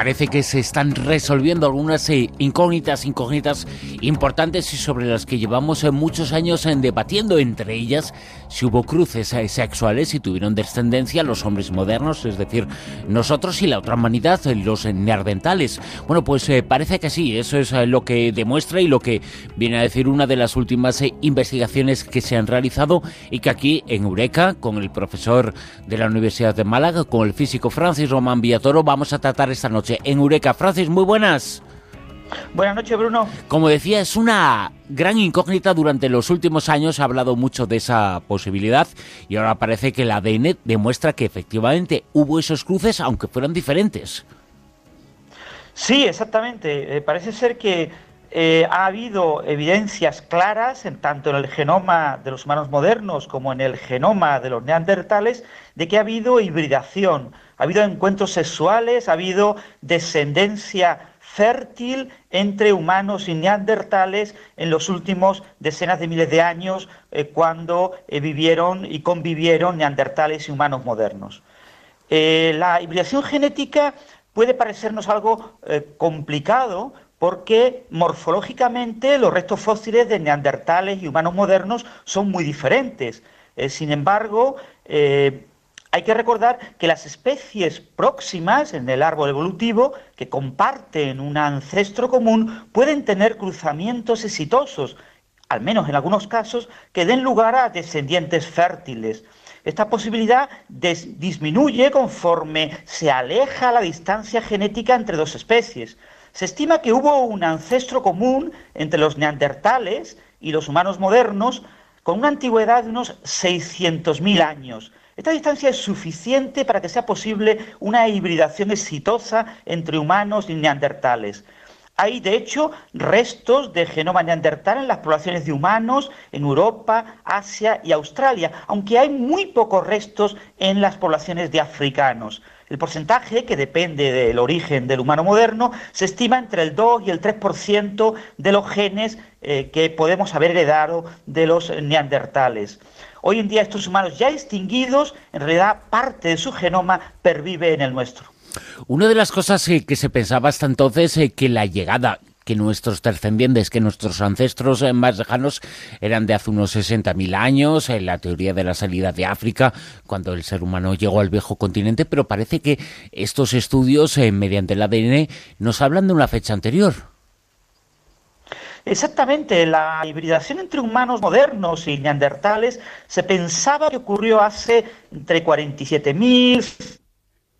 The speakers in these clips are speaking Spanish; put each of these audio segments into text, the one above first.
parece que se están resolviendo algunas eh, incógnitas, incógnitas importantes y sobre las que llevamos eh, muchos años en debatiendo, entre ellas si hubo cruces sexuales y tuvieron descendencia los hombres modernos, es decir, nosotros y la otra humanidad, los neandertales. Bueno, pues parece que sí, eso es lo que demuestra y lo que viene a decir una de las últimas investigaciones que se han realizado y que aquí en Eureka, con el profesor de la Universidad de Málaga, con el físico Francis Román Villatoro, vamos a tratar esta noche en Eureka. Francis, muy buenas. Buenas noches, Bruno. Como decía, es una gran incógnita. Durante los últimos años ha hablado mucho de esa posibilidad y ahora parece que el ADN demuestra que efectivamente hubo esos cruces, aunque fueran diferentes. Sí, exactamente. Eh, parece ser que eh, ha habido evidencias claras, tanto en el genoma de los humanos modernos como en el genoma de los neandertales, de que ha habido hibridación, ha habido encuentros sexuales, ha habido descendencia fértil entre humanos y neandertales en los últimos decenas de miles de años eh, cuando eh, vivieron y convivieron neandertales y humanos modernos. la hibridación genética puede parecernos algo complicado porque morfológicamente los restos fósiles de neandertales y humanos modernos son muy diferentes. Eh, sin embargo, eh, hay que recordar que las especies próximas en el árbol evolutivo, que comparten un ancestro común, pueden tener cruzamientos exitosos, al menos en algunos casos, que den lugar a descendientes fértiles. Esta posibilidad disminuye conforme se aleja la distancia genética entre dos especies. Se estima que hubo un ancestro común entre los neandertales y los humanos modernos con una antigüedad de unos 600.000 años. Esta distancia es suficiente para que sea posible una hibridación exitosa entre humanos y neandertales. Hay, de hecho, restos de genoma neandertal en las poblaciones de humanos en Europa, Asia y Australia, aunque hay muy pocos restos en las poblaciones de africanos. El porcentaje, que depende del origen del humano moderno, se estima entre el 2 y el 3% de los genes eh, que podemos haber heredado de los neandertales. Hoy en día estos humanos ya extinguidos, en realidad parte de su genoma pervive en el nuestro. Una de las cosas eh, que se pensaba hasta entonces es eh, que la llegada que nuestros descendientes, que nuestros ancestros eh, más lejanos eran de hace unos 60.000 años, en la teoría de la salida de África, cuando el ser humano llegó al viejo continente, pero parece que estos estudios, eh, mediante el ADN, nos hablan de una fecha anterior. Exactamente, la hibridación entre humanos modernos y neandertales se pensaba que ocurrió hace entre 47.000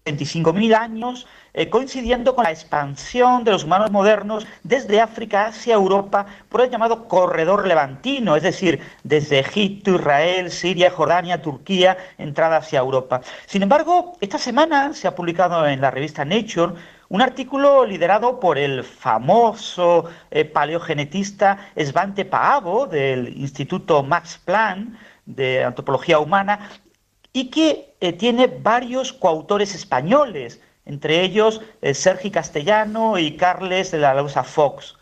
25.000 años, eh, coincidiendo con la expansión de los humanos modernos desde África hacia Europa por el llamado corredor levantino, es decir, desde Egipto, Israel, Siria, Jordania, Turquía, entrada hacia Europa. Sin embargo, esta semana se ha publicado en la revista Nature un artículo liderado por el famoso eh, paleogenetista Svante Paavo del Instituto Max Planck de Antropología Humana y que eh, tiene varios coautores españoles, entre ellos eh, Sergi Castellano y Carles de la Lausa Fox.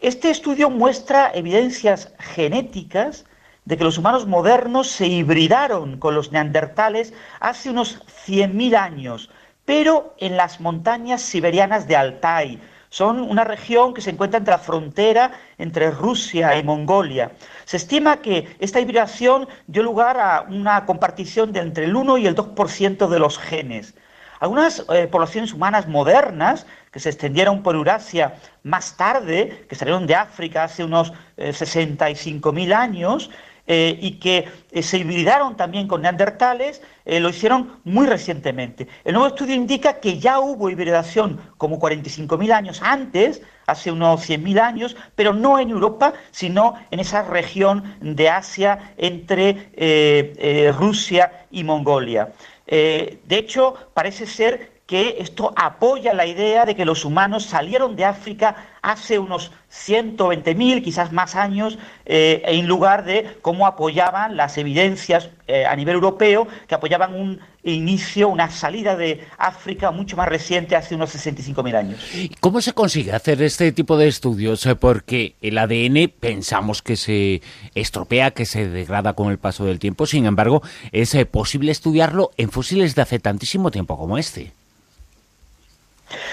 Este estudio muestra evidencias genéticas de que los humanos modernos se hibridaron con los neandertales hace unos 100.000 años, pero en las montañas siberianas de Altai, son una región que se encuentra entre la frontera entre Rusia y Mongolia. Se estima que esta hibridación dio lugar a una compartición de entre el 1 y el 2% de los genes. Algunas eh, poblaciones humanas modernas que se extendieron por Eurasia más tarde, que salieron de África hace unos 65.000 eh, años, eh, y que eh, se hibridaron también con neandertales, eh, lo hicieron muy recientemente. El nuevo estudio indica que ya hubo hibridación como 45.000 años antes, hace unos 100.000 años, pero no en Europa, sino en esa región de Asia entre Rusia y Mongolia. de hecho, parece ser que esto apoya la idea de que los humanos salieron de África hace unos 120.000, quizás más años, eh, en lugar de cómo apoyaban las evidencias eh, a nivel europeo, que apoyaban un inicio, una salida de África mucho más reciente, hace unos 65.000 años. ¿Cómo se consigue hacer este tipo de estudios? Eh, porque el ADN pensamos que se estropea, que se degrada con el paso del tiempo, sin embargo, es posible estudiarlo en fósiles de hace tantísimo tiempo como este.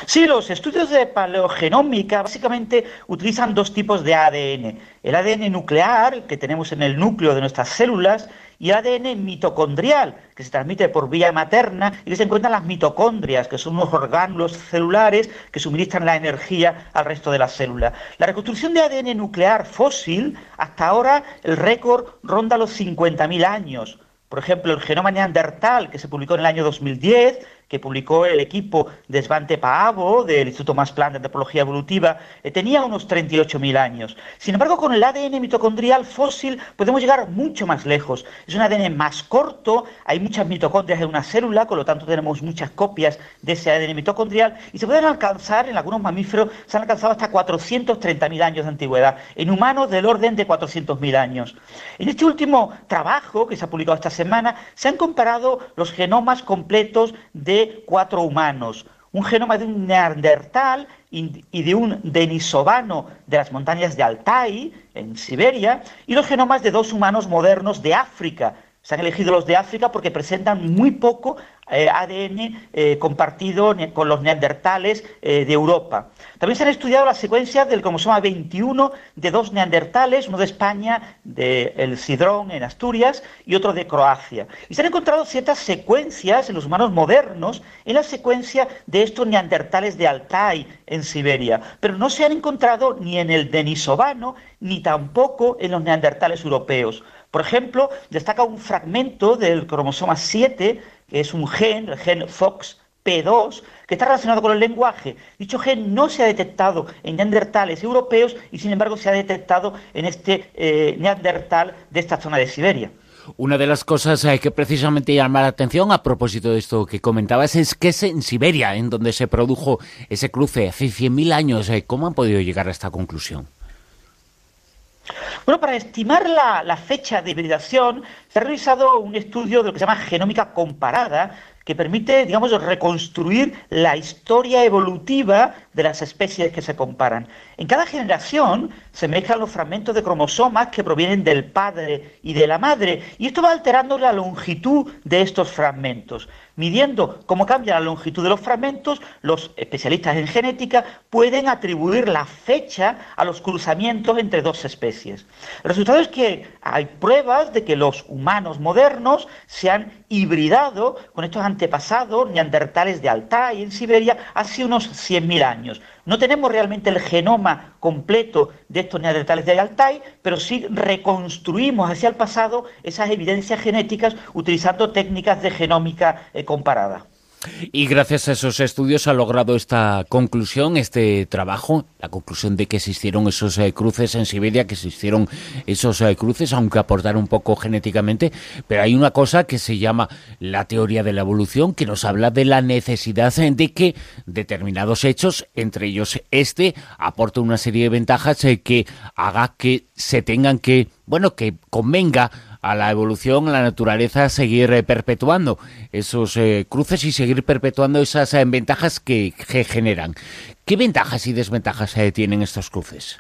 Sí, los estudios de paleogenómica básicamente utilizan dos tipos de ADN. El ADN nuclear, que tenemos en el núcleo de nuestras células, y el ADN mitocondrial, que se transmite por vía materna y que se encuentran las mitocondrias, que son unos orgánulos celulares que suministran la energía al resto de las células. La reconstrucción de ADN nuclear fósil, hasta ahora el récord ronda los 50.000 años. Por ejemplo, el genoma neandertal, que se publicó en el año 2010, que publicó el equipo de Svante Paavo del Instituto Max Planck de Antropología Evolutiva, eh, tenía unos 38.000 años. Sin embargo, con el ADN mitocondrial fósil podemos llegar mucho más lejos. Es un ADN más corto, hay muchas mitocondrias en una célula, con lo tanto tenemos muchas copias de ese ADN mitocondrial y se pueden alcanzar, en algunos mamíferos, se han alcanzado hasta 430.000 años de antigüedad, en humanos del orden de 400.000 años. En este último trabajo que se ha publicado esta semana, se han comparado los genomas completos de cuatro humanos, un genoma de un neandertal y de un denisovano de las montañas de Altai, en Siberia, y los genomas de dos humanos modernos de África, se han elegido los de África porque presentan muy poco eh, ADN eh, compartido con los neandertales eh, de Europa. También se han estudiado las secuencias del cromosoma 21 de dos neandertales, uno de España, de El Cidrón en Asturias, y otro de Croacia. Y se han encontrado ciertas secuencias en los humanos modernos en la secuencia de estos neandertales de Altai en Siberia, pero no se han encontrado ni en el denisovano ni tampoco en los neandertales europeos. Por ejemplo, destaca un fragmento del cromosoma 7, que es un gen, el gen FOX P2, que está relacionado con el lenguaje. Dicho gen no se ha detectado en neandertales europeos y sin embargo se ha detectado en este eh, neandertal de esta zona de Siberia. Una de las cosas eh, que precisamente llama la atención a propósito de esto que comentabas es que es en Siberia en donde se produjo ese cruce hace 100.000 años. Eh, ¿Cómo han podido llegar a esta conclusión? Bueno, para estimar la, fecha de hibridación se ha realizado un estudio de lo que se llama genómica comparada, que permite, digamos, reconstruir la historia evolutiva de las especies que se comparan. En cada generación se mezclan los fragmentos de cromosomas que provienen del padre y de la madre, y esto va alterando la longitud de estos fragmentos. Midiendo cómo cambia la longitud de los fragmentos, los especialistas en genética pueden atribuir la fecha a los cruzamientos entre dos especies. El resultado es que hay pruebas de que los humanos modernos se han hibridado con estos antepasados neandertales de Altai en Siberia hace unos 100.000 años. No tenemos realmente el genoma completo de estos neandertales de Altai, pero sí reconstruimos hacia el pasado esas evidencias genéticas utilizando técnicas de genómica eh, comparada. Y gracias a esos estudios ha logrado esta conclusión, este trabajo, la conclusión de que existieron esos eh, cruces en Siberia, que existieron esos eh, cruces, aunque aportaron un poco genéticamente, pero hay una cosa que se llama la teoría de la evolución, que nos habla de la necesidad de que determinados hechos, entre ellos este, aporten una serie de ventajas eh, que haga que se tengan que, bueno, que convenga a la evolución, a la naturaleza, seguir eh, perpetuando esos eh, cruces y seguir perpetuando esas eh, ventajas que, generan. ¿Qué ventajas y desventajas tienen estos cruces?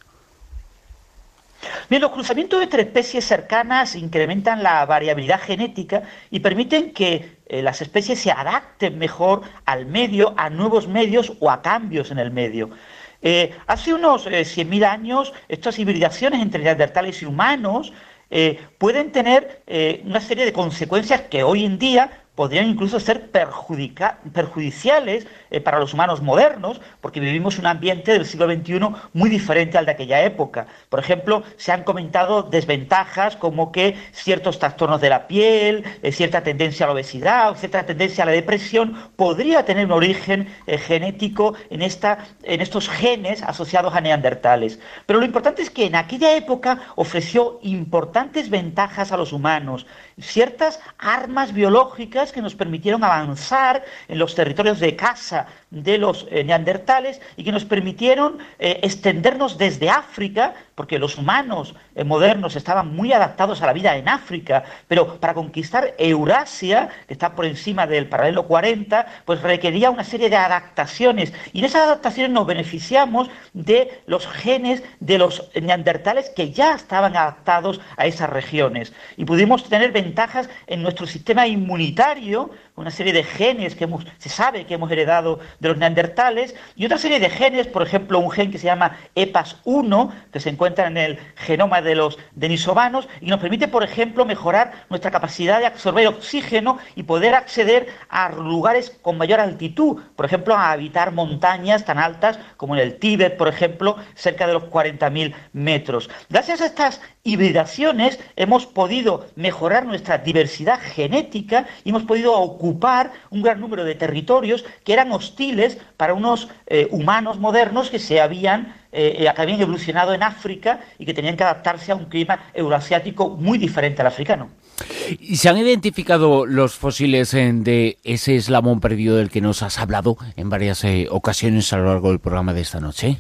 Bien, los cruzamientos entre especies cercanas incrementan la variabilidad genética y permiten que las especies se adapten mejor al medio, a nuevos medios o a cambios en el medio. hace unos 100.000 años, estas hibridaciones entre neandertales y humanos eh, pueden tener eh, una serie de consecuencias que hoy en día podrían incluso ser perjudiciales eh, para los humanos modernos, porque vivimos un ambiente del siglo XXI muy diferente al de aquella época. Por ejemplo, se han comentado desventajas como que ciertos trastornos de la piel, eh, cierta tendencia a la obesidad o cierta tendencia a la depresión podría tener un origen eh, genético en, esta, en estos genes asociados a neandertales. Pero lo importante es que en aquella época ofreció importantes ventajas a los humanos, ciertas armas biológicas que nos permitieron avanzar en los territorios de caza de los eh, neandertales y que nos permitieron eh, extendernos desde África, porque los humanos eh, modernos estaban muy adaptados a la vida en África, pero para conquistar Eurasia, que está por encima del paralelo 40, pues requería una serie de adaptaciones. Y en esas adaptaciones nos beneficiamos de los genes de los neandertales que ya estaban adaptados a esas regiones. Y pudimos tener ventajas en nuestro sistema inmunitario, una serie de genes que hemos, se sabe que hemos heredado de los neandertales y otra serie de genes, por ejemplo, un gen que se llama EPAS1, que se encuentra en el genoma de los denisovanos y nos permite, por ejemplo, mejorar nuestra capacidad de absorber oxígeno y poder acceder a lugares con mayor altitud, por ejemplo, a habitar montañas tan altas como en el Tíbet, por ejemplo, cerca de los 40.000 metros. Gracias a estas hibridaciones hemos podido mejorar nuestra diversidad genética y hemos podido ocupar un gran número de territorios que eran hostiles para unos eh, humanos modernos que se habían, eh, eh, habían evolucionado en África y que tenían que adaptarse a un clima euroasiático muy diferente al africano. ¿Y se han identificado los fósiles de ese eslamón perdido del que nos has hablado en varias ocasiones a lo largo del programa de esta noche?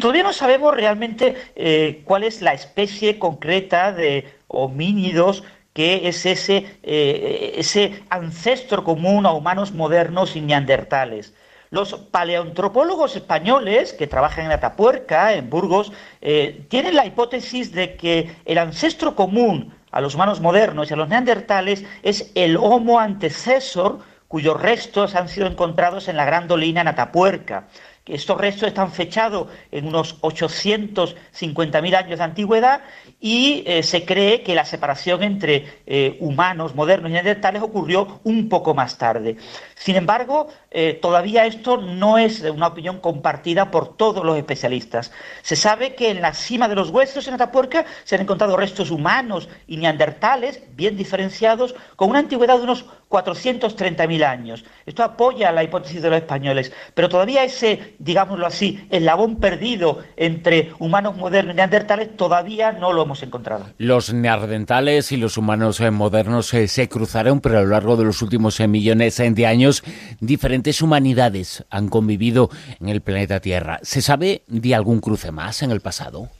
Todavía no sabemos realmente cuál es la especie concreta de homínidos que es ese, eh, ese ancestro común a humanos modernos y neandertales. Los paleoantropólogos españoles que trabajan en Atapuerca, en Burgos, eh, tienen la hipótesis de que el ancestro común a los humanos modernos y a los neandertales es el Homo antecesor, cuyos restos han sido encontrados en la Gran Dolina en Atapuerca. Estos restos están fechados en unos 850.000 años de antigüedad y eh, se cree que la separación entre eh, humanos modernos y neandertales ocurrió un poco más tarde. Sin embargo, eh, todavía esto no es una opinión compartida por todos los especialistas. Se sabe que en la cima de los huesos en Atapuerca se han encontrado restos humanos y neandertales bien diferenciados con una antigüedad de unos 430.000 años. Esto apoya la hipótesis de los españoles, pero todavía ese, digámoslo así, eslabón perdido entre humanos modernos y neandertales todavía no lo hemos encontrado. Los neandertales y los humanos eh, modernos eh, se cruzaron, pero a lo largo de los últimos eh, millones de años diferentes humanidades han convivido en el planeta Tierra. ¿Se sabe de algún cruce más en el pasado?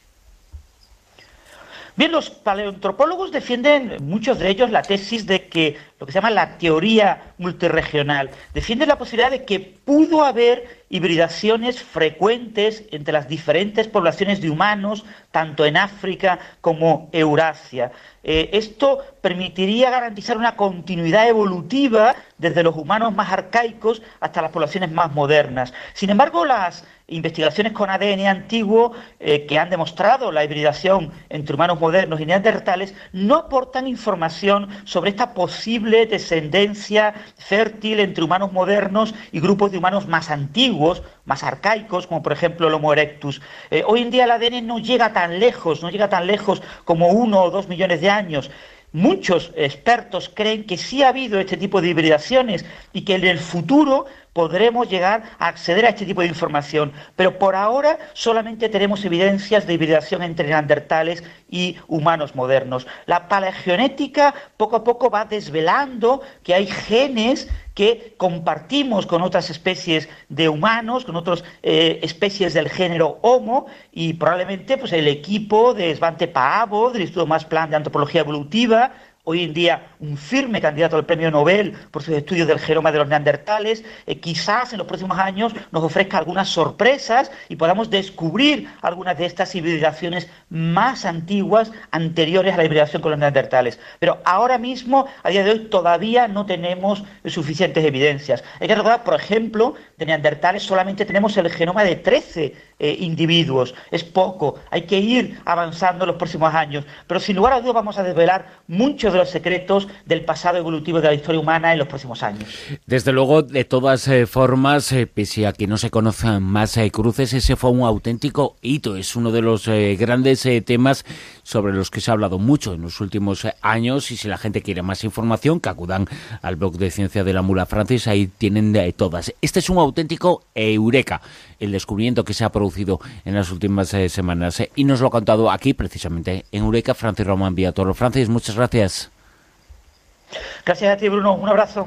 Bien, los paleoantropólogos defienden, muchos de ellos, la tesis de que lo que se llama la teoría multiregional, defienden la posibilidad de que pudo haber hibridaciones frecuentes entre las diferentes poblaciones de humanos, tanto en África como Eurasia. Eh, esto permitiría garantizar una continuidad evolutiva desde los humanos más arcaicos hasta las poblaciones más modernas. Sin embargo, las investigaciones con ADN antiguo eh, que han demostrado la hibridación entre humanos modernos y neandertales no aportan información sobre esta posible descendencia fértil entre humanos modernos y grupos de humanos más antiguos, más arcaicos, como por ejemplo el Homo erectus. Eh, hoy en día el ADN no llega tan lejos, no llega tan lejos como uno o dos millones de años. Muchos expertos creen que sí ha habido este tipo de hibridaciones y que en el futuro podremos llegar a acceder a este tipo de información. Pero por ahora solamente tenemos evidencias de hibridación entre neandertales y humanos modernos. La paleogenética poco a poco va desvelando que hay genes que compartimos con otras especies de humanos, con otras eh, especies del género Homo, y probablemente pues, el equipo de Svante Paavo, del Instituto Más Plan de Antropología Evolutiva, hoy en día un firme candidato al premio Nobel por sus estudios del genoma de los neandertales, eh, quizás en los próximos años nos ofrezca algunas sorpresas y podamos descubrir algunas de estas hibridaciones más antiguas, anteriores a la hibridación con los neandertales. Pero ahora mismo, a día de hoy, todavía no tenemos suficientes evidencias. Hay que recordar, por ejemplo, de neandertales solamente tenemos el genoma de 13 eh, individuos. Es poco. Hay que ir avanzando en los próximos años. Pero sin lugar a dudas vamos a desvelar muchos de los secretos del pasado evolutivo de la historia humana en los próximos años. Desde luego, de todas eh, formas, eh, pese a que no se conozcan más cruces, ese fue un auténtico hito. Es uno de los grandes temas sobre los que se ha hablado mucho en los últimos años. Y si la gente quiere más información, que acudan al blog de Ciencia de la Mula Francis, ahí tienen todas. Este es un auténtico eureka, el descubrimiento que se ha producido en las últimas eh, semanas. Eh, y nos lo ha contado aquí, precisamente, en Eureka, Francis Román Villatoro. Francis, muchas gracias. Gracias a ti, Bruno. Un abrazo.